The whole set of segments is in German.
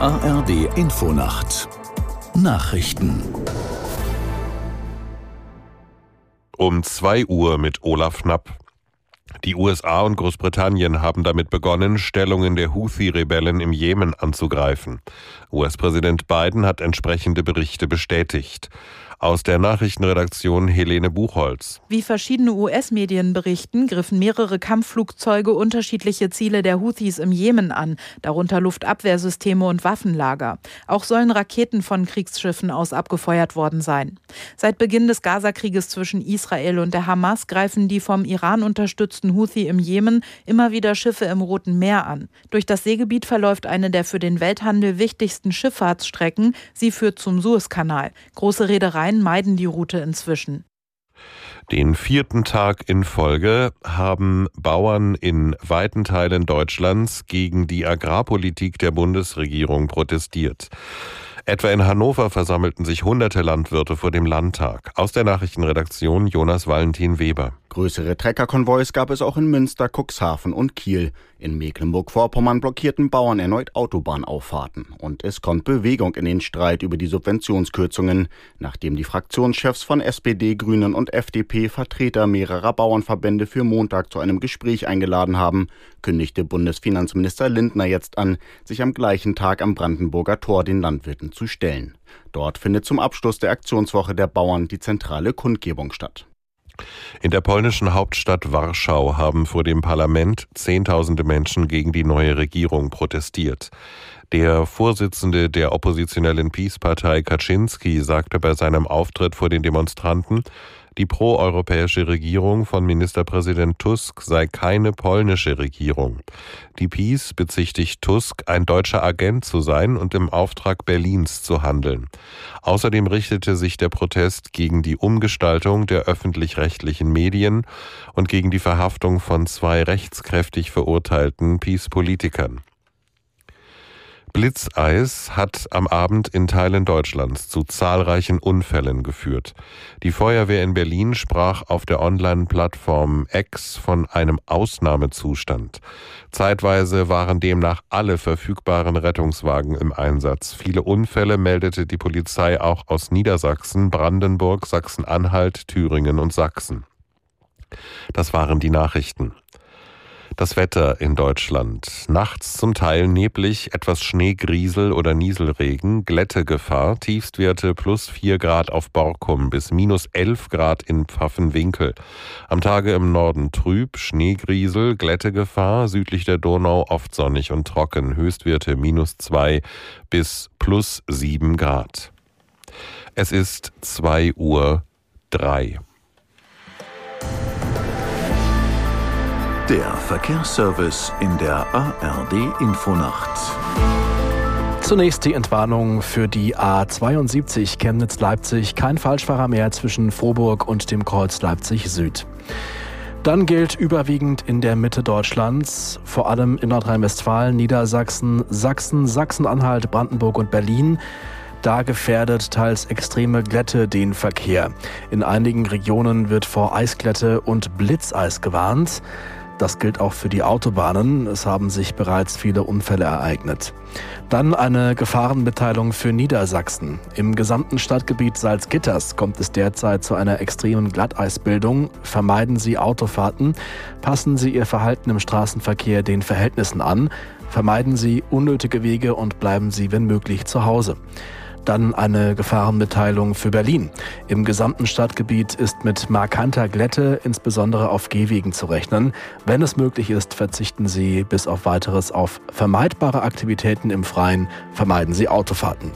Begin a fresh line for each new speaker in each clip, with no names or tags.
ARD Infonacht Nachrichten
um 2 Uhr mit Olaf Knapp. Die USA und Großbritannien haben damit begonnen, Stellungen der Houthi-Rebellen im Jemen anzugreifen. US-Präsident Biden hat entsprechende Berichte bestätigt. Aus der Nachrichtenredaktion Helene Buchholz.
Wie verschiedene US-Medien berichten, griffen mehrere Kampfflugzeuge unterschiedliche Ziele der Houthis im Jemen an, darunter Luftabwehrsysteme und Waffenlager. Auch sollen Raketen von Kriegsschiffen aus abgefeuert worden sein. Seit Beginn des Gazakrieges zwischen Israel und der Hamas greifen die vom Iran unterstützten Houthi im Jemen immer wieder Schiffe im Roten Meer an. Durch das Seegebiet verläuft eine der für den Welthandel wichtigsten Schifffahrtsstrecken. Sie führt zum Suezkanal. Große Reedereien Rhein meiden die Route inzwischen.
Den vierten Tag in Folge haben Bauern in weiten Teilen Deutschlands gegen die Agrarpolitik der Bundesregierung protestiert. Etwa in Hannover versammelten sich hunderte Landwirte vor dem Landtag. Aus der Nachrichtenredaktion Jonas Valentin Weber.
Größere Treckerkonvois gab es auch in Münster, Cuxhaven und Kiel. In Mecklenburg-Vorpommern blockierten Bauern erneut Autobahnauffahrten. Und es kommt Bewegung in den Streit über die Subventionskürzungen. Nachdem die Fraktionschefs von SPD, Grünen und FDP Vertreter mehrerer Bauernverbände für Montag zu einem Gespräch eingeladen haben, kündigte Bundesfinanzminister Lindner jetzt an, sich am gleichen Tag am Brandenburger Tor den Landwirten zu stellen. Dort findet zum Abschluss der Aktionswoche der Bauern die zentrale Kundgebung statt.
In der polnischen Hauptstadt Warschau haben vor dem Parlament Zehntausende Menschen gegen die neue Regierung protestiert. Der Vorsitzende der oppositionellen Peace-Partei Kaczynski sagte bei seinem Auftritt vor den Demonstranten, die proeuropäische Regierung von Ministerpräsident Tusk sei keine polnische Regierung. Die PiS bezichtigt Tusk, ein deutscher Agent zu sein und im Auftrag Berlins zu handeln. Außerdem richtete sich der Protest gegen die Umgestaltung der öffentlich-rechtlichen Medien und gegen die Verhaftung von zwei rechtskräftig verurteilten PiS-Politikern. Blitzeis hat am Abend in Teilen Deutschlands zu zahlreichen Unfällen geführt. Die Feuerwehr in Berlin sprach auf der Online-Plattform X von einem Ausnahmezustand. Zeitweise waren demnach alle verfügbaren Rettungswagen im Einsatz. Viele Unfälle meldete die Polizei auch aus Niedersachsen, Brandenburg, Sachsen-Anhalt, Thüringen und Sachsen. Das waren die Nachrichten. Das Wetter in Deutschland. Nachts zum Teil neblig, etwas Schneegriesel oder Nieselregen, Glättegefahr, Tiefstwerte plus 4 Grad auf Borkum bis minus 11 Grad in Pfaffenwinkel. Am Tage im Norden trüb, Schneegriesel, Glättegefahr, südlich der Donau oft sonnig und trocken, Höchstwerte minus 2 bis plus 7 Grad. Es ist 2 Uhr 3.
Der Verkehrsservice in der ARD Infonacht.
Zunächst die Entwarnung für die A72 Chemnitz-Leipzig. Kein Falschfahrer mehr zwischen Frohburg und dem Kreuz Leipzig Süd. Dann gilt überwiegend in der Mitte Deutschlands, vor allem in Nordrhein-Westfalen, Niedersachsen, Sachsen, Sachsen-Anhalt, Brandenburg und Berlin. Da gefährdet teils extreme Glätte den Verkehr. In einigen Regionen wird vor Eisglätte und Blitzeis gewarnt. Das gilt auch für die Autobahnen. Es haben sich bereits viele Unfälle ereignet. Dann eine Gefahrenmitteilung für Niedersachsen. Im gesamten Stadtgebiet Salzgitters kommt es derzeit zu einer extremen Glatteisbildung. Vermeiden Sie Autofahrten, passen Sie Ihr Verhalten im Straßenverkehr den Verhältnissen an, vermeiden Sie unnötige Wege und bleiben Sie, wenn möglich, zu Hause. Dann eine Gefahrenmitteilung für Berlin. Im gesamten Stadtgebiet ist mit markanter Glätte insbesondere auf Gehwegen zu rechnen. Wenn es möglich ist, verzichten Sie bis auf weiteres auf vermeidbare Aktivitäten im Freien, vermeiden Sie Autofahrten.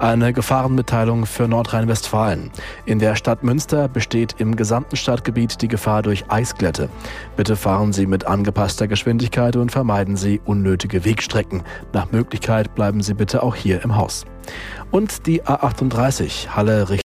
Eine Gefahrenmitteilung für Nordrhein-Westfalen. In der Stadt Münster besteht im gesamten Stadtgebiet die Gefahr durch Eisglätte. Bitte fahren Sie mit angepasster Geschwindigkeit und vermeiden Sie unnötige Wegstrecken. Nach Möglichkeit bleiben Sie bitte auch hier im Haus. Und die A38 Halle Richtung